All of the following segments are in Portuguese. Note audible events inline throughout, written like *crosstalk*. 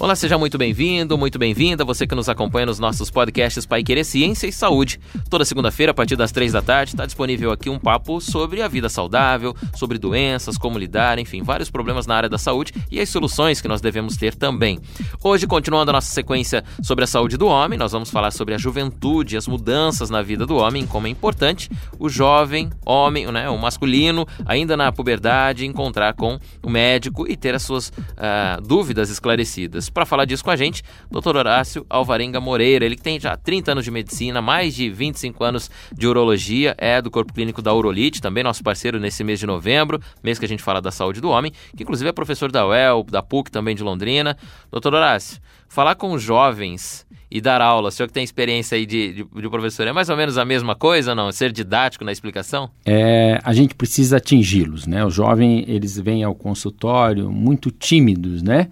Olá, seja muito bem-vindo, muito bem-vinda, você que nos acompanha nos nossos podcasts Pai Querer Ciência e Saúde. Toda segunda-feira, a partir das três da tarde, está disponível aqui um papo sobre a vida saudável, sobre doenças, como lidar, enfim, vários problemas na área da saúde e as soluções que nós devemos ter também. Hoje, continuando a nossa sequência sobre a saúde do homem, nós vamos falar sobre a juventude, as mudanças na vida do homem, como é importante o jovem homem, né, o masculino, ainda na puberdade, encontrar com o médico e ter as suas uh, dúvidas esclarecidas. Para falar disso com a gente, Dr. Horácio Alvarenga Moreira, ele que tem já 30 anos de medicina, mais de 25 anos de urologia, é do Corpo Clínico da Urolite, também nosso parceiro nesse mês de novembro, mês que a gente fala da saúde do homem, que inclusive é professor da UEL, da PUC também de Londrina. Doutor Horácio, falar com jovens e dar aula, o senhor que tem experiência aí de, de, de, professor, é mais ou menos a mesma coisa, não? Ser didático na explicação? É, a gente precisa atingi-los, né? Os jovens, eles vêm ao consultório muito tímidos, né?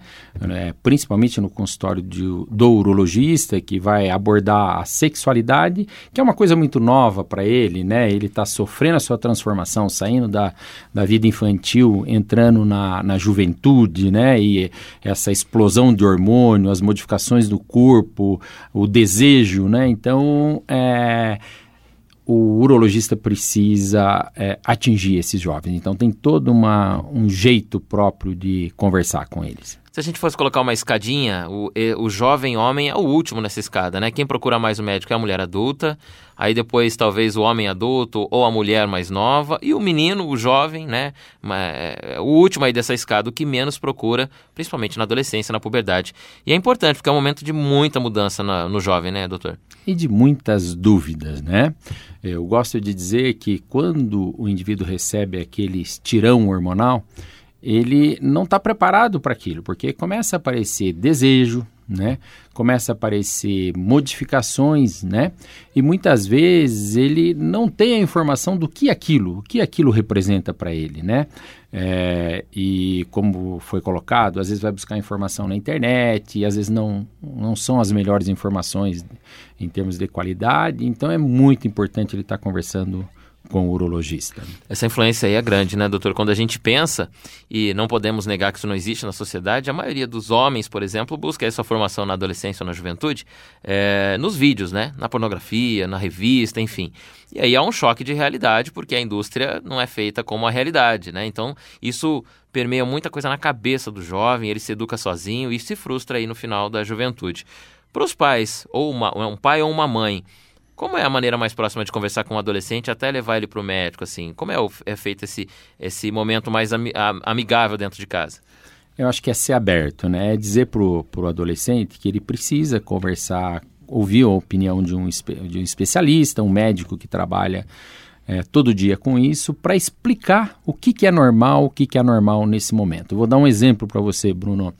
É, principalmente no consultório de, do urologista, que vai abordar a sexualidade, que é uma coisa muito nova para ele, né? Ele está sofrendo a sua transformação, saindo da, da vida infantil, entrando na, na juventude, né? E essa explosão de hormônio, as modificações do corpo, o desejo, né? Então, é, o urologista precisa é, atingir esses jovens. Então, tem todo uma, um jeito próprio de conversar com eles. Se a gente fosse colocar uma escadinha, o, o jovem homem é o último nessa escada, né? Quem procura mais o médico é a mulher adulta, aí depois talvez o homem adulto ou a mulher mais nova, e o menino, o jovem, né? É, o último aí dessa escada, o que menos procura, principalmente na adolescência, na puberdade. E é importante, porque é um momento de muita mudança no jovem, né, doutor? E de muitas dúvidas, né? Eu gosto de dizer que quando o indivíduo recebe aquele estirão hormonal, ele não está preparado para aquilo, porque começa a aparecer desejo, né? Começa a aparecer modificações, né? E muitas vezes ele não tem a informação do que aquilo, o que aquilo representa para ele, né? É, e como foi colocado, às vezes vai buscar informação na internet e às vezes não, não são as melhores informações em termos de qualidade. Então é muito importante ele estar tá conversando com o urologista. Essa influência aí é grande, né, doutor? Quando a gente pensa, e não podemos negar que isso não existe na sociedade, a maioria dos homens, por exemplo, busca essa formação na adolescência ou na juventude é, nos vídeos, né? Na pornografia, na revista, enfim. E aí há um choque de realidade, porque a indústria não é feita como a realidade, né? Então, isso permeia muita coisa na cabeça do jovem, ele se educa sozinho e se frustra aí no final da juventude. Para os pais, ou uma, um pai ou uma mãe, como é a maneira mais próxima de conversar com um adolescente até levar ele para o médico, assim? Como é, o, é feito esse, esse momento mais ami, amigável dentro de casa? Eu acho que é ser aberto, né? É dizer para o adolescente que ele precisa conversar, ouvir a opinião de um, de um especialista, um médico que trabalha é, todo dia com isso, para explicar o que, que é normal, o que, que é normal nesse momento. Eu vou dar um exemplo para você, Bruno.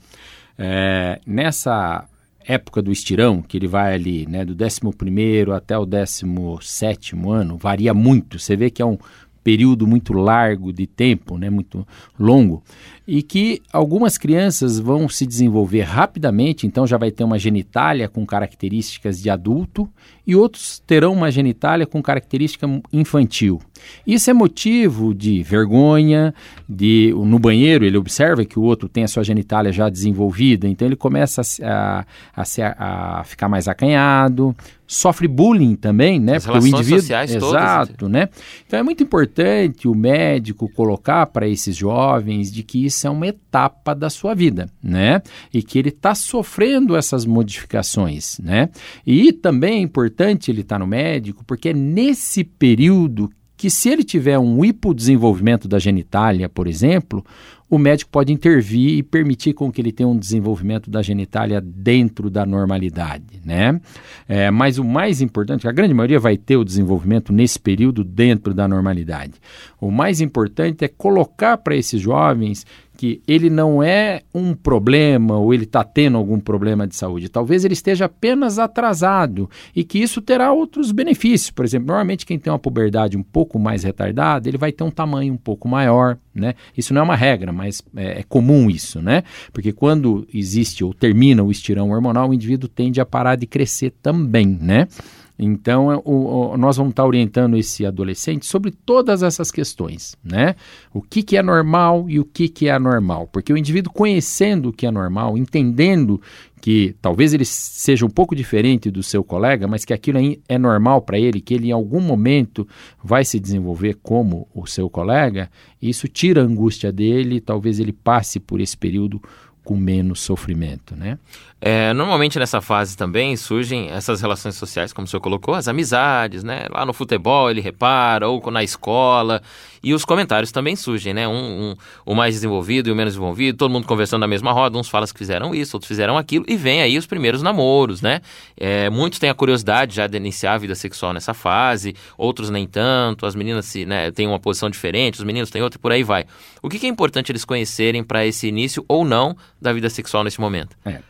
É, nessa época do estirão, que ele vai ali, né, do 11 até o 17 ano, varia muito. Você vê que é um período muito largo de tempo, né, muito longo e que algumas crianças vão se desenvolver rapidamente, então já vai ter uma genitália com características de adulto, e outros terão uma genitália com característica infantil. Isso é motivo de vergonha, de no banheiro ele observa que o outro tem a sua genitália já desenvolvida, então ele começa a, a, a, a ficar mais acanhado, sofre bullying também, né? As porque o indivíduo sociais exato, todas. né? Então é muito importante o médico colocar para esses jovens de que isso é uma etapa da sua vida, né? E que ele está sofrendo essas modificações, né? E também é importante ele estar tá no médico, porque é nesse período que se ele tiver um hipodesenvolvimento da genitália, por exemplo, o médico pode intervir e permitir com que ele tenha um desenvolvimento da genitália dentro da normalidade, né? É, mas o mais importante, a grande maioria vai ter o desenvolvimento nesse período dentro da normalidade. O mais importante é colocar para esses jovens que ele não é um problema ou ele está tendo algum problema de saúde. Talvez ele esteja apenas atrasado e que isso terá outros benefícios. Por exemplo, normalmente quem tem uma puberdade um pouco mais retardada, ele vai ter um tamanho um pouco maior, né? Isso não é uma regra, mas é, é comum isso, né? Porque quando existe ou termina o estirão hormonal, o indivíduo tende a parar de crescer também, né? Então, é, o, o, nós vamos estar orientando esse adolescente sobre todas essas questões, né? O que, que é normal e o que, que é anormal. Porque o indivíduo conhecendo o que é normal, entendendo que talvez ele seja um pouco diferente do seu colega, mas que aquilo é normal para ele, que ele em algum momento vai se desenvolver como o seu colega, isso tira a angústia dele, talvez ele passe por esse período com menos sofrimento, né? É, normalmente nessa fase também surgem essas relações sociais, como o senhor colocou, as amizades, né? Lá no futebol ele repara, ou na escola, e os comentários também surgem, né? Um, um, o mais desenvolvido e o menos desenvolvido, todo mundo conversando na mesma roda, uns falam que fizeram isso, outros fizeram aquilo, e vem aí os primeiros namoros, né? É, muitos têm a curiosidade já de iniciar a vida sexual nessa fase, outros nem tanto, as meninas se, né, têm uma posição diferente, os meninos têm outra e por aí vai. O que, que é importante eles conhecerem para esse início ou não da vida sexual nesse momento? É.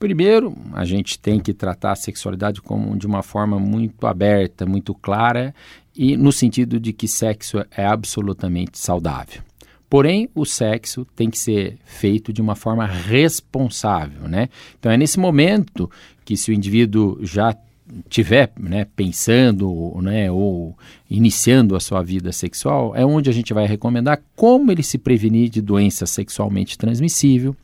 Primeiro, a gente tem que tratar a sexualidade como de uma forma muito aberta, muito clara e no sentido de que sexo é absolutamente saudável. Porém, o sexo tem que ser feito de uma forma responsável, né? Então é nesse momento que se o indivíduo já tiver né, pensando né, ou iniciando a sua vida sexual, é onde a gente vai recomendar como ele se prevenir de doença sexualmente transmissível,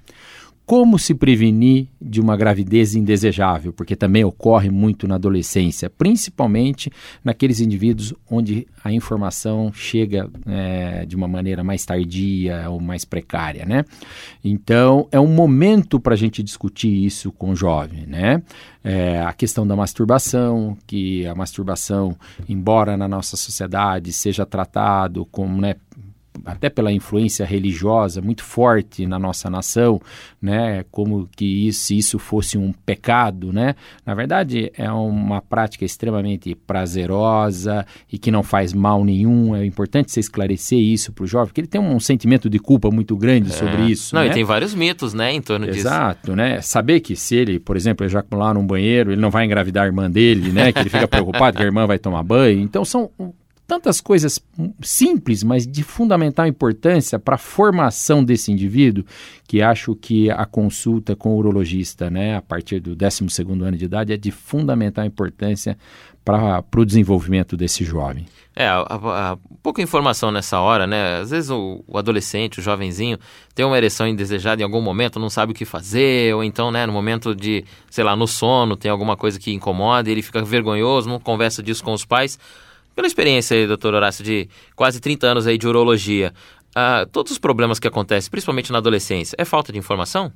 como se prevenir de uma gravidez indesejável, porque também ocorre muito na adolescência, principalmente naqueles indivíduos onde a informação chega é, de uma maneira mais tardia ou mais precária, né? Então, é um momento para a gente discutir isso com o jovem, né? É, a questão da masturbação, que a masturbação, embora na nossa sociedade seja tratado como né, até pela influência religiosa muito forte na nossa nação, né, como que isso, se isso fosse um pecado, né? Na verdade, é uma prática extremamente prazerosa e que não faz mal nenhum. É importante você esclarecer isso para o jovem, porque ele tem um sentimento de culpa muito grande é. sobre isso. Não, né? e tem vários mitos, né, em torno Exato, disso. Exato, né? Saber que se ele, por exemplo, ejacular num banheiro, ele não vai engravidar a irmã dele, né? Que ele fica preocupado que a irmã vai tomar banho. Então são tantas coisas simples, mas de fundamental importância para a formação desse indivíduo, que acho que a consulta com o urologista, né, a partir do 12º ano de idade, é de fundamental importância para o desenvolvimento desse jovem. É, a, a, pouca informação nessa hora, né? Às vezes o, o, adolescente, o jovenzinho, tem uma ereção indesejada em algum momento, não sabe o que fazer, ou então, né, no momento de, sei lá, no sono, tem alguma coisa que incomoda, ele fica vergonhoso, não conversa disso com os pais. Pela experiência aí, doutor Horácio, de quase 30 anos aí de urologia, uh, todos os problemas que acontecem, principalmente na adolescência, é falta de informação?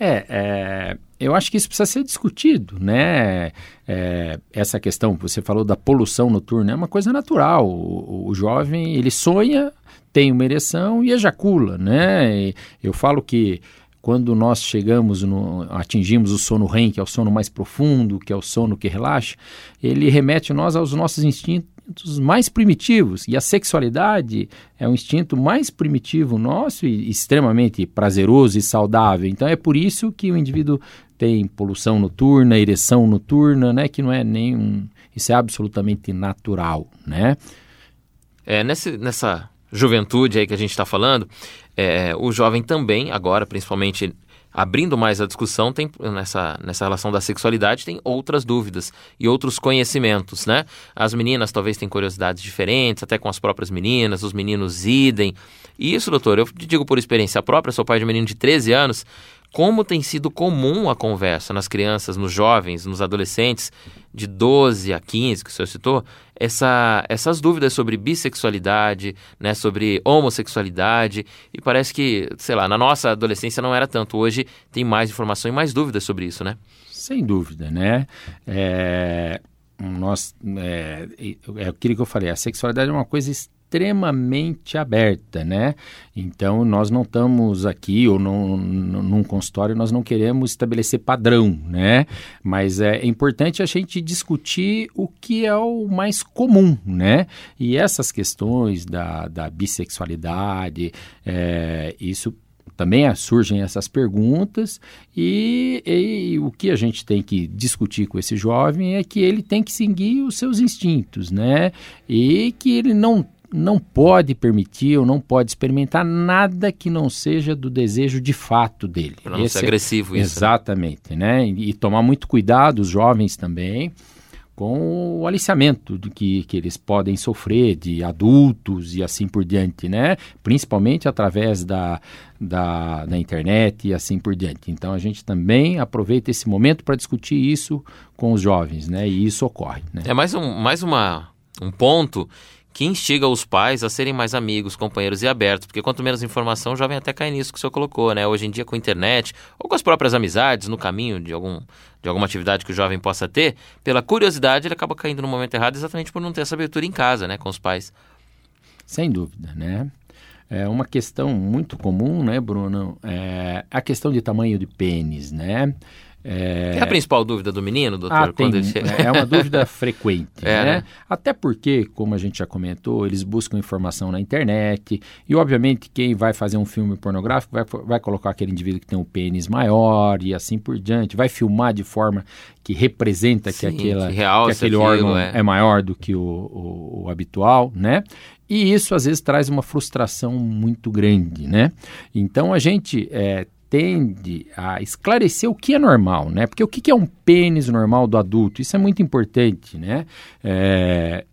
É, é, eu acho que isso precisa ser discutido, né? É, essa questão que você falou da poluição noturna é uma coisa natural. O, o, jovem, ele sonha, tem uma ereção e ejacula, né? E eu falo que quando nós chegamos, no, atingimos o sono REM, que é o sono mais profundo, que é o sono que relaxa, ele remete nós aos nossos instintos mais primitivos. E a sexualidade é um instinto mais primitivo nosso e extremamente prazeroso e saudável. Então é por isso que o indivíduo tem poluição noturna, ereção noturna, né? Que não é nenhum. Isso é absolutamente natural, né? É, nesse, nessa juventude aí que a gente está falando, é, o jovem também, agora, principalmente abrindo mais a discussão, tem nessa, nessa relação da sexualidade, tem outras dúvidas e outros conhecimentos, né? As meninas talvez têm curiosidades diferentes, até com as próprias meninas, os meninos idem. E isso, doutor, eu digo por experiência própria, sou pai de um menino de 13 anos, como tem sido comum a conversa nas crianças, nos jovens, nos adolescentes de 12 a 15, que o senhor citou, essa, essas dúvidas sobre bissexualidade, né, sobre homossexualidade, e parece que, sei lá, na nossa adolescência não era tanto, hoje tem mais informação e mais dúvidas sobre isso, né? Sem dúvida, né? É, nós, é, é aquilo que eu falei, a sexualidade é uma coisa extremamente aberta, né? Então nós não estamos aqui ou num, num consultório nós não queremos estabelecer padrão, né? Mas é importante a gente discutir o que é o mais comum, né? E essas questões da, da bissexualidade, é, isso também surgem essas perguntas e, e, o que a gente tem que discutir com esse jovem é que ele tem que seguir os seus instintos, né? E que ele não não pode permitir ou não pode experimentar nada que não seja do desejo de fato dele. Para não ser é agressivo isso. Né? Exatamente, né? E, e tomar muito cuidado, os jovens também, com o aliciamento de que, que eles podem sofrer de adultos e assim por diante, né? Principalmente através da, da, da internet e assim por diante. Então a gente também aproveita esse momento para discutir isso com os jovens, né? E isso ocorre. Né? É mais um, mais uma, um ponto que instiga os pais a serem mais amigos, companheiros e abertos, porque quanto menos informação, o jovem até cai nisso que o senhor colocou, né? Hoje em dia, com a internet, ou com as próprias amizades, no caminho de, algum, de alguma atividade que o jovem possa ter, pela curiosidade, ele acaba caindo no momento errado exatamente por não ter essa abertura em casa, né, com os pais. Sem dúvida, né? É uma questão muito comum, né, Bruno? É a questão de tamanho de pênis, né? É... é a principal dúvida do menino, doutor? Ah, tem. É uma dúvida *laughs* frequente, é, né? né? Até porque, como a gente já comentou, eles buscam informação na internet e, obviamente, quem vai fazer um filme pornográfico vai, vai colocar aquele indivíduo que tem um pênis maior e assim por diante, vai filmar de forma que representa Sim, que, aquela, que, que aquele aquilo, órgão é. é. maior do que o, o, o habitual, né? E isso às vezes traz uma frustração muito grande, né? Então a gente é, tende a esclarecer o que é normal, né? Porque o que é um pênis normal do adulto? Isso é muito importante, né? É,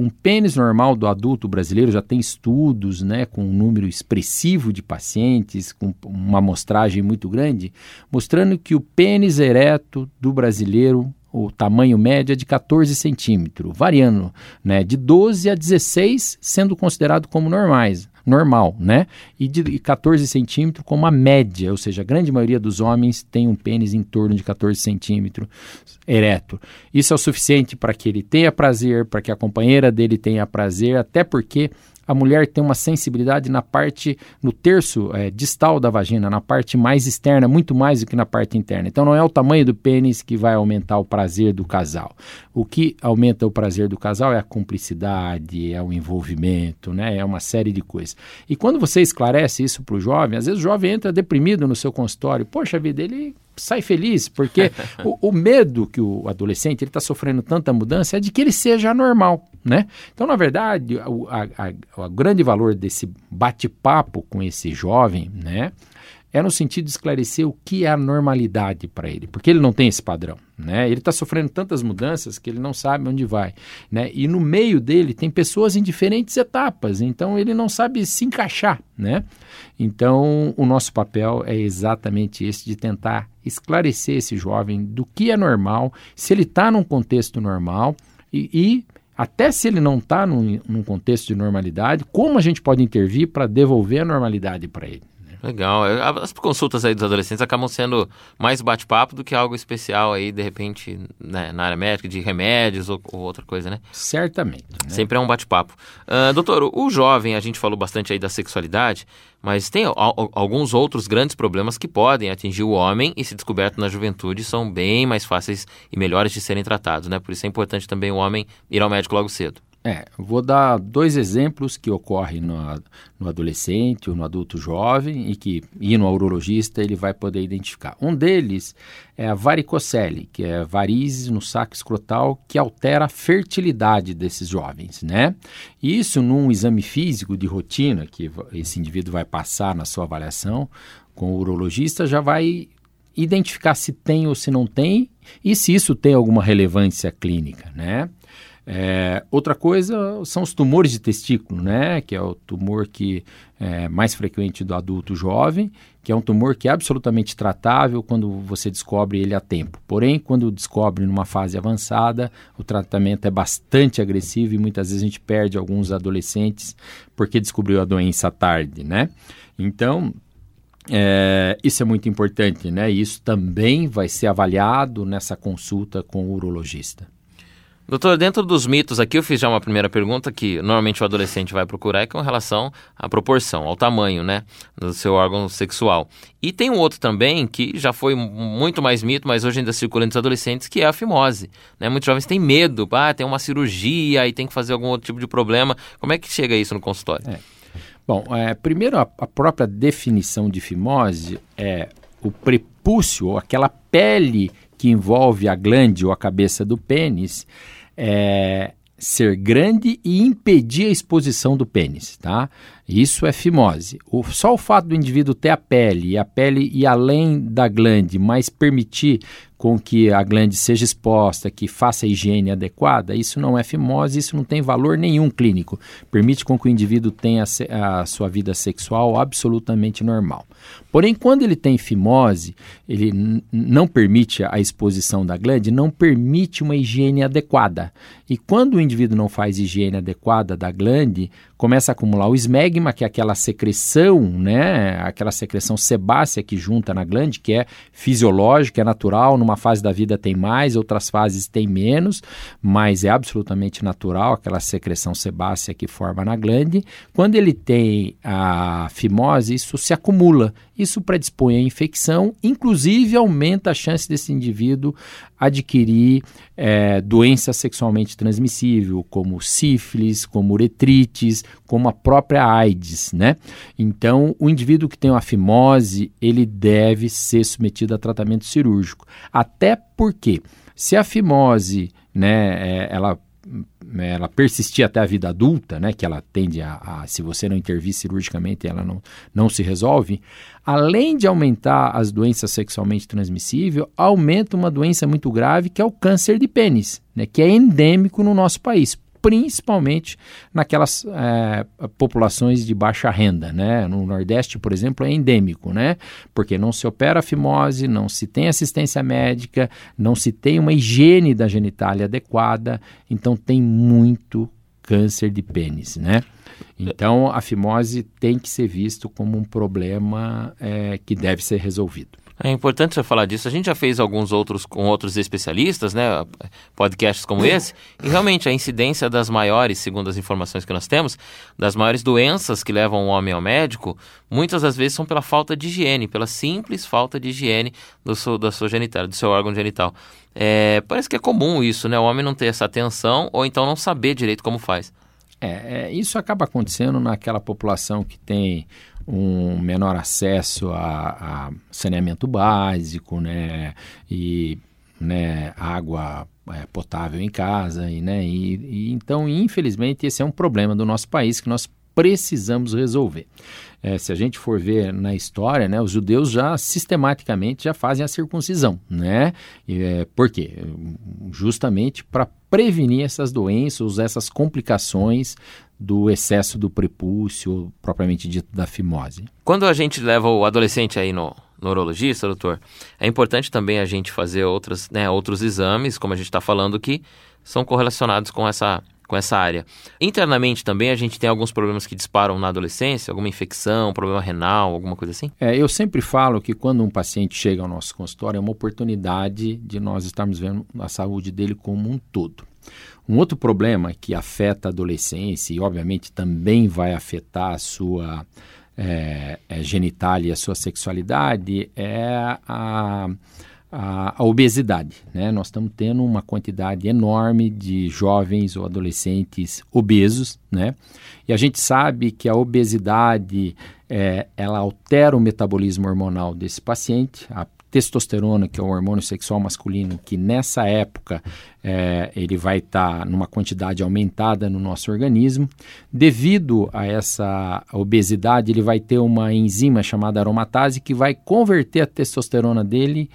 um pênis normal do adulto brasileiro já tem estudos, né, com um número expressivo de pacientes, com uma amostragem muito grande, mostrando que o pênis ereto do brasileiro o tamanho médio é de 14 centímetros, variando né, de 12 a 16, sendo considerado como normais normal, né? E de 14 centímetros como a média, ou seja, a grande maioria dos homens tem um pênis em torno de 14 centímetros ereto. Isso é o suficiente para que ele tenha prazer, para que a companheira dele tenha prazer, até porque a mulher tem uma sensibilidade na parte, no terço é, distal da vagina, na parte mais externa, muito mais do que na parte interna. Então não é o tamanho do pênis que vai aumentar o prazer do casal. O que aumenta o prazer do casal é a cumplicidade, é o envolvimento, né? é uma série de coisas. E quando você esclarece isso para o jovem, às vezes o jovem entra deprimido no seu consultório. Poxa vida, ele sai feliz, porque *laughs* o, o, medo que o adolescente está sofrendo tanta mudança é de que ele seja anormal, né? Então, na verdade, o a, a, o grande valor desse bate-papo com esse jovem, né? é no sentido de esclarecer o que é a normalidade para ele, porque ele não tem esse padrão, né? Ele está sofrendo tantas mudanças que ele não sabe onde vai, né? E no meio dele tem pessoas em diferentes etapas, então ele não sabe se encaixar, né? Então o nosso papel é exatamente esse de tentar esclarecer esse jovem do que é normal, se ele está num contexto normal e, e até se ele não está num, num contexto de normalidade, como a gente pode intervir para devolver a normalidade para ele. Legal. É, as consultas aí dos adolescentes acabam sendo mais bate-papo do que algo especial aí, de repente, né, na área médica, de remédios ou, ou outra coisa, né? Certamente. Né? Sempre é um bate-papo. Uh, doutor, o jovem, a gente falou bastante aí da sexualidade, mas tem alguns outros grandes problemas que podem atingir o homem e, se descoberto na juventude, são bem mais fáceis e melhores de serem tratados, né? Por isso é importante também o homem ir ao médico logo cedo. É, vou dar dois exemplos que ocorrem no, no adolescente ou no adulto jovem e que, indo ao urologista, ele vai poder identificar. Um deles é a varicocele, que é varizes no saco escrotal que altera a fertilidade desses jovens, né? Isso num exame físico de rotina que esse indivíduo vai passar na sua avaliação com o urologista, já vai identificar se tem ou se não tem e se isso tem alguma relevância clínica, né? É, outra coisa são os tumores de testículo, né? Que é o tumor que é mais frequente do adulto jovem, que é um tumor que é absolutamente tratável quando você descobre ele a tempo. Porém, quando descobre numa fase avançada, o tratamento é bastante agressivo e muitas vezes a gente perde alguns adolescentes porque descobriu a doença tarde, né? Então, é, isso é muito importante, né? Isso também vai ser avaliado nessa consulta com o urologista. Doutor, dentro dos mitos aqui, eu fiz já uma primeira pergunta que normalmente o adolescente vai procurar, que é com relação à proporção, ao tamanho, né, do seu órgão sexual. E tem um outro também que já foi muito mais mito, mas hoje ainda circula entre os adolescentes, que é a fimose. Né? Muitos jovens têm medo, ah, tem uma cirurgia e tem que fazer algum outro tipo de problema. Como é que chega isso no consultório? É. Bom, é, primeiro a, a própria definição de fimose é o prepúcio, aquela pele que envolve a glande ou a cabeça do pênis, é, ser grande e impedir a exposição do pênis, tá? Isso é fimose. O, só o fato do indivíduo ter a pele e a pele ir além da glande, mas permitir com que a glande seja exposta, que faça a higiene adequada, isso não é fimose, isso não tem valor nenhum clínico. Permite com que o indivíduo tenha a sua vida sexual absolutamente normal. Porém, quando ele tem fimose, ele não permite a exposição da glande, não permite uma higiene adequada. E quando o indivíduo não faz higiene adequada da glande, começa a acumular o esmegma, que é aquela secreção, né, aquela secreção sebácea que junta na glande, que é fisiológica, é natural, numa fase da vida tem mais, outras fases tem menos, mas é absolutamente natural aquela secreção sebácea que forma na glande. Quando ele tem a fimose, isso se acumula isso predispõe à infecção, inclusive aumenta a chance desse indivíduo adquirir é, doença sexualmente transmissível, como sífilis, como uretrites, como a própria AIDS, né? Então, o indivíduo que tem uma fimose, ele deve ser submetido a tratamento cirúrgico. Até porque, se a fimose, né, é, ela ela persistir até a vida adulta, né, que ela tende a, a, se você não intervir cirurgicamente, ela não, não se resolve, além de aumentar as doenças sexualmente transmissíveis, aumenta uma doença muito grave que é o câncer de pênis, né, que é endêmico no nosso país principalmente naquelas é, populações de baixa renda, né? No Nordeste, por exemplo, é endêmico, né? Porque não se opera a fimose, não se tem assistência médica, não se tem uma higiene da genitália adequada, então tem muito câncer de pênis, né? Então a fimose tem que ser visto como um problema é, que deve ser resolvido. É importante você falar disso. A gente já fez alguns outros com outros especialistas, né? Podcasts como esse. E realmente a incidência das maiores, segundo as informações que nós temos, das maiores doenças que levam o homem ao médico, muitas das vezes são pela falta de higiene, pela simples falta de higiene do seu, da sua genital, do seu órgão genital. É, parece que é comum isso, né? O homem não ter essa atenção ou então não saber direito como faz. É, é, isso acaba acontecendo naquela população que tem um menor acesso a, a saneamento básico, né, e né, água é, potável em casa, e, né, e, e, então, infelizmente, esse é um problema do nosso país que nós precisamos resolver. É, se a gente for ver na história, né, os judeus já sistematicamente já fazem a circuncisão, né? É, por quê? Justamente para prevenir essas doenças, essas complicações do excesso do prepúcio, propriamente dito da fimose. Quando a gente leva o adolescente aí no, neurologista, doutor, é importante também a gente fazer outras, né, outros exames, como a gente está falando, que são correlacionados com essa, com essa área. Internamente também a gente tem alguns problemas que disparam na adolescência, alguma infecção, problema renal, alguma coisa assim? É, eu sempre falo que quando um paciente chega ao nosso consultório é uma oportunidade de nós estarmos vendo a saúde dele como um todo. Um outro problema que afeta a adolescência e, obviamente, também vai afetar a sua é, é, genitália e a sua sexualidade é a, a, a, obesidade. Né? Nós estamos tendo uma quantidade enorme de jovens ou adolescentes obesos, né? e a gente sabe que a obesidade é, ela altera o metabolismo hormonal desse paciente, a testosterona, que é o hormônio sexual masculino, que nessa época é, ele vai estar tá numa quantidade aumentada no nosso organismo. Devido a essa obesidade, ele vai ter uma enzima chamada aromatase que vai converter a testosterona dele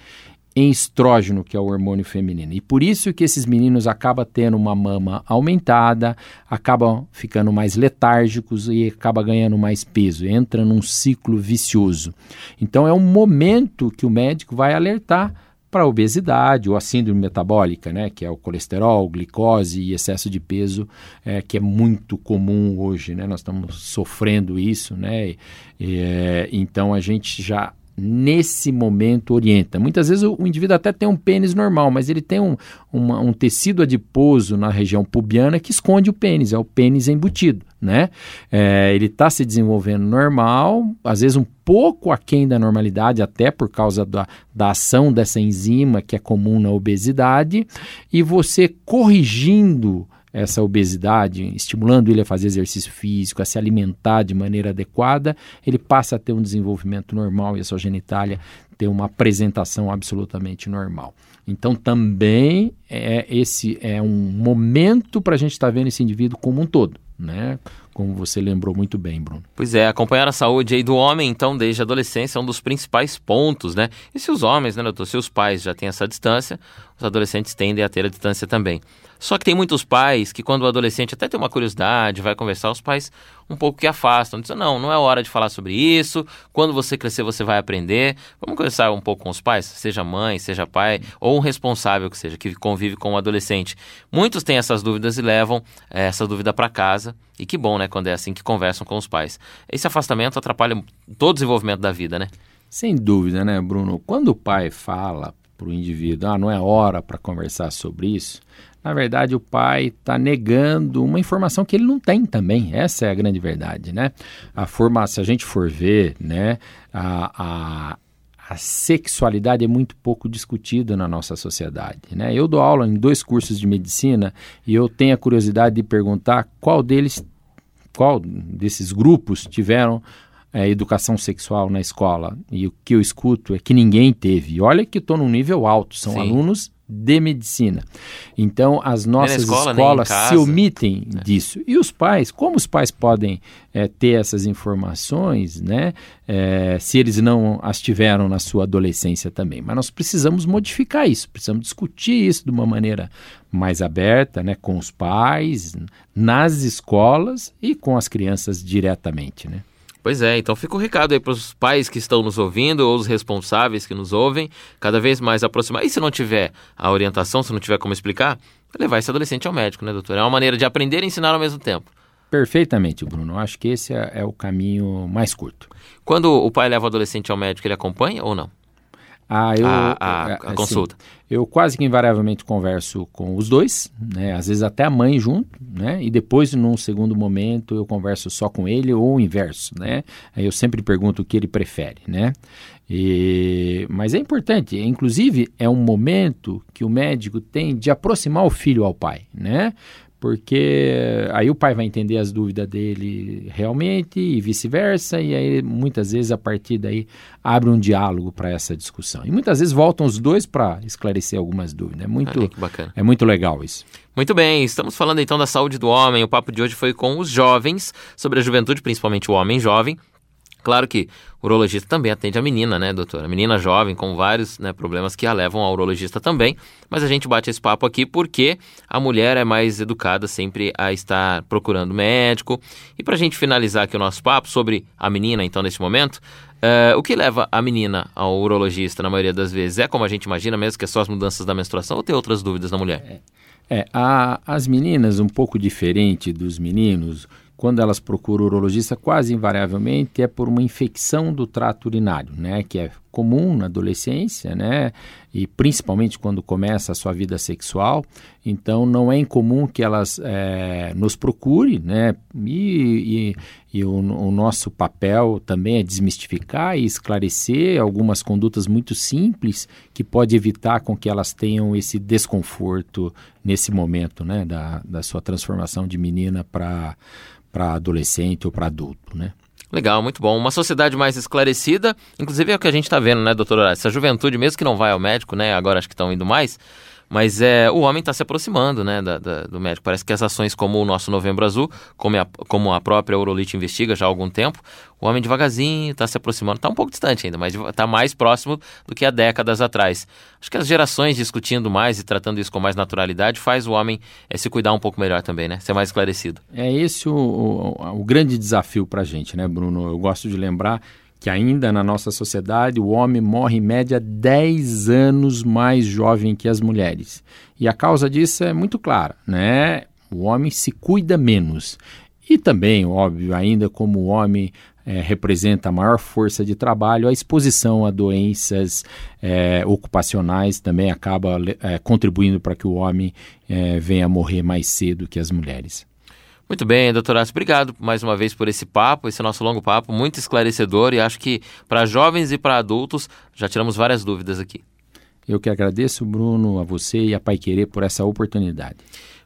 em estrógeno, que é o hormônio feminino. E por isso que esses meninos acabam tendo uma mama aumentada, acabam ficando mais letárgicos e acabam ganhando mais peso, entra num ciclo vicioso. Então é um momento que o médico vai alertar para a obesidade ou a síndrome metabólica, né, que é o colesterol, glicose e excesso de peso, é, que é muito comum hoje, né, nós estamos sofrendo isso, né, e, é, então a gente já nesse momento orienta. Muitas vezes o, o, indivíduo até tem um pênis normal, mas ele tem um, uma, um tecido adiposo na região pubiana que esconde o pênis, é o pênis embutido, né? É, ele está se desenvolvendo normal, às vezes um pouco aquém da normalidade, até por causa da, da ação dessa enzima que é comum na obesidade, e você corrigindo essa obesidade, estimulando ele a fazer exercício físico, a se alimentar de maneira adequada, ele passa a ter um desenvolvimento normal e a sua genitália ter uma apresentação absolutamente normal. Então também é esse é um momento para a gente estar tá vendo esse indivíduo como um todo, né? Como você lembrou muito bem, Bruno. Pois é, acompanhar a saúde aí do homem, então, desde a adolescência, é um dos principais pontos, né? E se os homens, né, doutor, se os pais já têm essa distância, os adolescentes tendem a ter a distância também. Só que tem muitos pais que, quando o adolescente até tem uma curiosidade, vai conversar, os pais um pouco que afastam. Dizem, não, não é hora de falar sobre isso. Quando você crescer, você vai aprender. Vamos conversar um pouco com os pais, seja mãe, seja pai, ou um responsável que seja, que convive com o adolescente. Muitos têm essas dúvidas e levam é, essa dúvida para casa. E que bom, né, quando é assim que conversam com os pais. Esse afastamento atrapalha todo o desenvolvimento da vida, né? Sem dúvida, né, Bruno? Quando o pai fala para o indivíduo, ah, não é hora para conversar sobre isso, na verdade o pai está negando uma informação que ele não tem também. Essa é a grande verdade, né? A forma, se a gente for ver, né, a, a, a sexualidade é muito pouco discutida na nossa sociedade, né? Eu dou aula em dois cursos de medicina e eu tenho a curiosidade de perguntar qual deles, qual desses grupos tiveram é, educação sexual na escola. E o que eu escuto é que ninguém teve. E olha que estou num nível alto, são Sim. alunos de medicina. Então, as nossas escola, escolas se omitem é. disso. E os pais, como os pais podem é, ter essas informações, né, é, se eles não as tiveram na sua adolescência também? Mas nós precisamos modificar isso, precisamos discutir isso de uma maneira mais aberta, né, com os pais, nas escolas e com as crianças diretamente, né? Pois é, então fica o recado aí para os pais que estão nos ouvindo ou os responsáveis que nos ouvem, cada vez mais aproximar. E se não tiver a orientação, se não tiver como explicar, levar esse adolescente ao médico, né, doutor? É uma maneira de aprender e ensinar ao mesmo tempo. Perfeitamente, Bruno. Acho que esse é, é o caminho mais curto. Quando o pai leva o adolescente ao médico, ele acompanha ou não? Ah, eu, a, a, a assim, consulta. Eu quase que invariavelmente converso com os dois, né? Às vezes até a mãe junto, né? E depois, num segundo momento, eu converso só com ele ou o inverso, né? Aí eu sempre pergunto o que ele prefere, né? E, mas é importante, inclusive é um momento que o médico tem de aproximar o filho ao pai, né? Porque aí o pai vai entender as dúvidas dele realmente e vice-versa, e aí muitas vezes a partir daí abre um diálogo para essa discussão. E muitas vezes voltam os dois para esclarecer algumas dúvidas. É muito, bacana. é muito legal isso. Muito bem, estamos falando então da saúde do homem. O papo de hoje foi com os jovens, sobre a juventude, principalmente o homem jovem. Claro que o urologista também atende a menina, né, doutora? A menina jovem com vários né, problemas que a levam ao urologista também. Mas a gente bate esse papo aqui porque a mulher é mais educada sempre a estar procurando médico. E para a gente finalizar aqui o nosso papo sobre a menina, então, nesse momento, uh, o que leva a menina ao urologista na maioria das vezes? É como a gente imagina mesmo, que é só as mudanças da menstruação ou tem outras dúvidas na mulher? É, é a, as meninas, um pouco diferente dos meninos, quando elas procuram o urologista, quase invariavelmente é por uma infecção do trato urinário, né, que é comum na adolescência, né, e principalmente quando começa a sua vida sexual. Então, não é incomum que elas é, nos procurem, né, e, e, e o, o, nosso papel também é desmistificar e esclarecer algumas condutas muito simples que pode evitar com que elas tenham esse desconforto nesse momento, né, da, da sua transformação de menina para adolescente ou para adulto, né? Legal, muito bom. Uma sociedade mais esclarecida, inclusive é o que a gente está vendo, né, doutora? Essa juventude, mesmo que não vai ao médico, né, agora acho que estão indo mais, mas é, o homem está se aproximando né, da, da, do médico. Parece que as ações como o nosso Novembro Azul, como a, como a própria Eurolite investiga já há algum tempo, o homem devagarzinho está se aproximando. Está um pouco distante ainda, mas está mais próximo do que há décadas atrás. Acho que as gerações discutindo mais e tratando isso com mais naturalidade faz o homem é, se cuidar um pouco melhor também, né? Ser mais esclarecido. É esse o, o, o grande desafio para a gente, né, Bruno? Eu gosto de lembrar que ainda na nossa sociedade o homem morre em média 10 anos mais jovem que as mulheres. E a causa disso é muito clara, né? O homem se cuida menos. E também, óbvio, ainda como o homem é, representa a maior força de trabalho, a exposição a doenças é, ocupacionais também acaba é, contribuindo para que o homem é, venha morrer mais cedo que as mulheres. Muito bem, doutor Aço, obrigado mais uma vez por esse papo, esse nosso longo papo, muito esclarecedor e acho que para jovens e para adultos já tiramos várias dúvidas aqui. Eu que agradeço, Bruno, a você e a Pai Querer por essa oportunidade.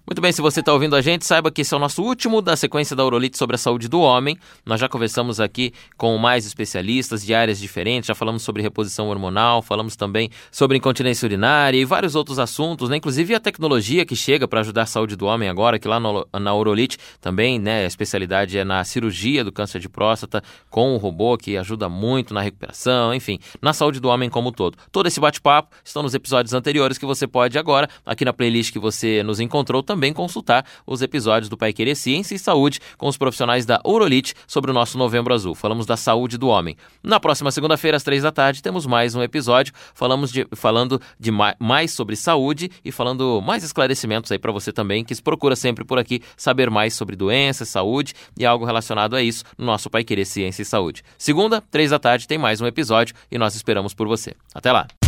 Muito bem, se você está ouvindo a gente, saiba que esse é o nosso último da sequência da Urolite sobre a saúde do homem. Nós já conversamos aqui com mais especialistas de áreas diferentes, já falamos sobre reposição hormonal, falamos também sobre incontinência urinária e vários outros assuntos, né? inclusive a tecnologia que chega para ajudar a saúde do homem agora, que lá no, na Urolite também, né, a especialidade é na cirurgia do câncer de próstata com o robô que ajuda muito na recuperação, enfim, na saúde do homem como um todo. Todo esse bate-papo estão nos episódios anteriores que você pode agora, aqui na playlist que você nos encontrou também consultar os episódios do Pai Querer Ciência e Saúde com os profissionais da Urolite sobre o nosso Novembro Azul. Falamos da saúde do homem. Na próxima segunda-feira, às três da tarde, temos mais um episódio falamos de, falando de mais sobre saúde e falando mais esclarecimentos aí para você também que procura sempre por aqui saber mais sobre doenças, saúde e algo relacionado a isso no nosso Pai Querer Ciência e Saúde. Segunda, três da tarde, tem mais um episódio e nós esperamos por você. Até lá!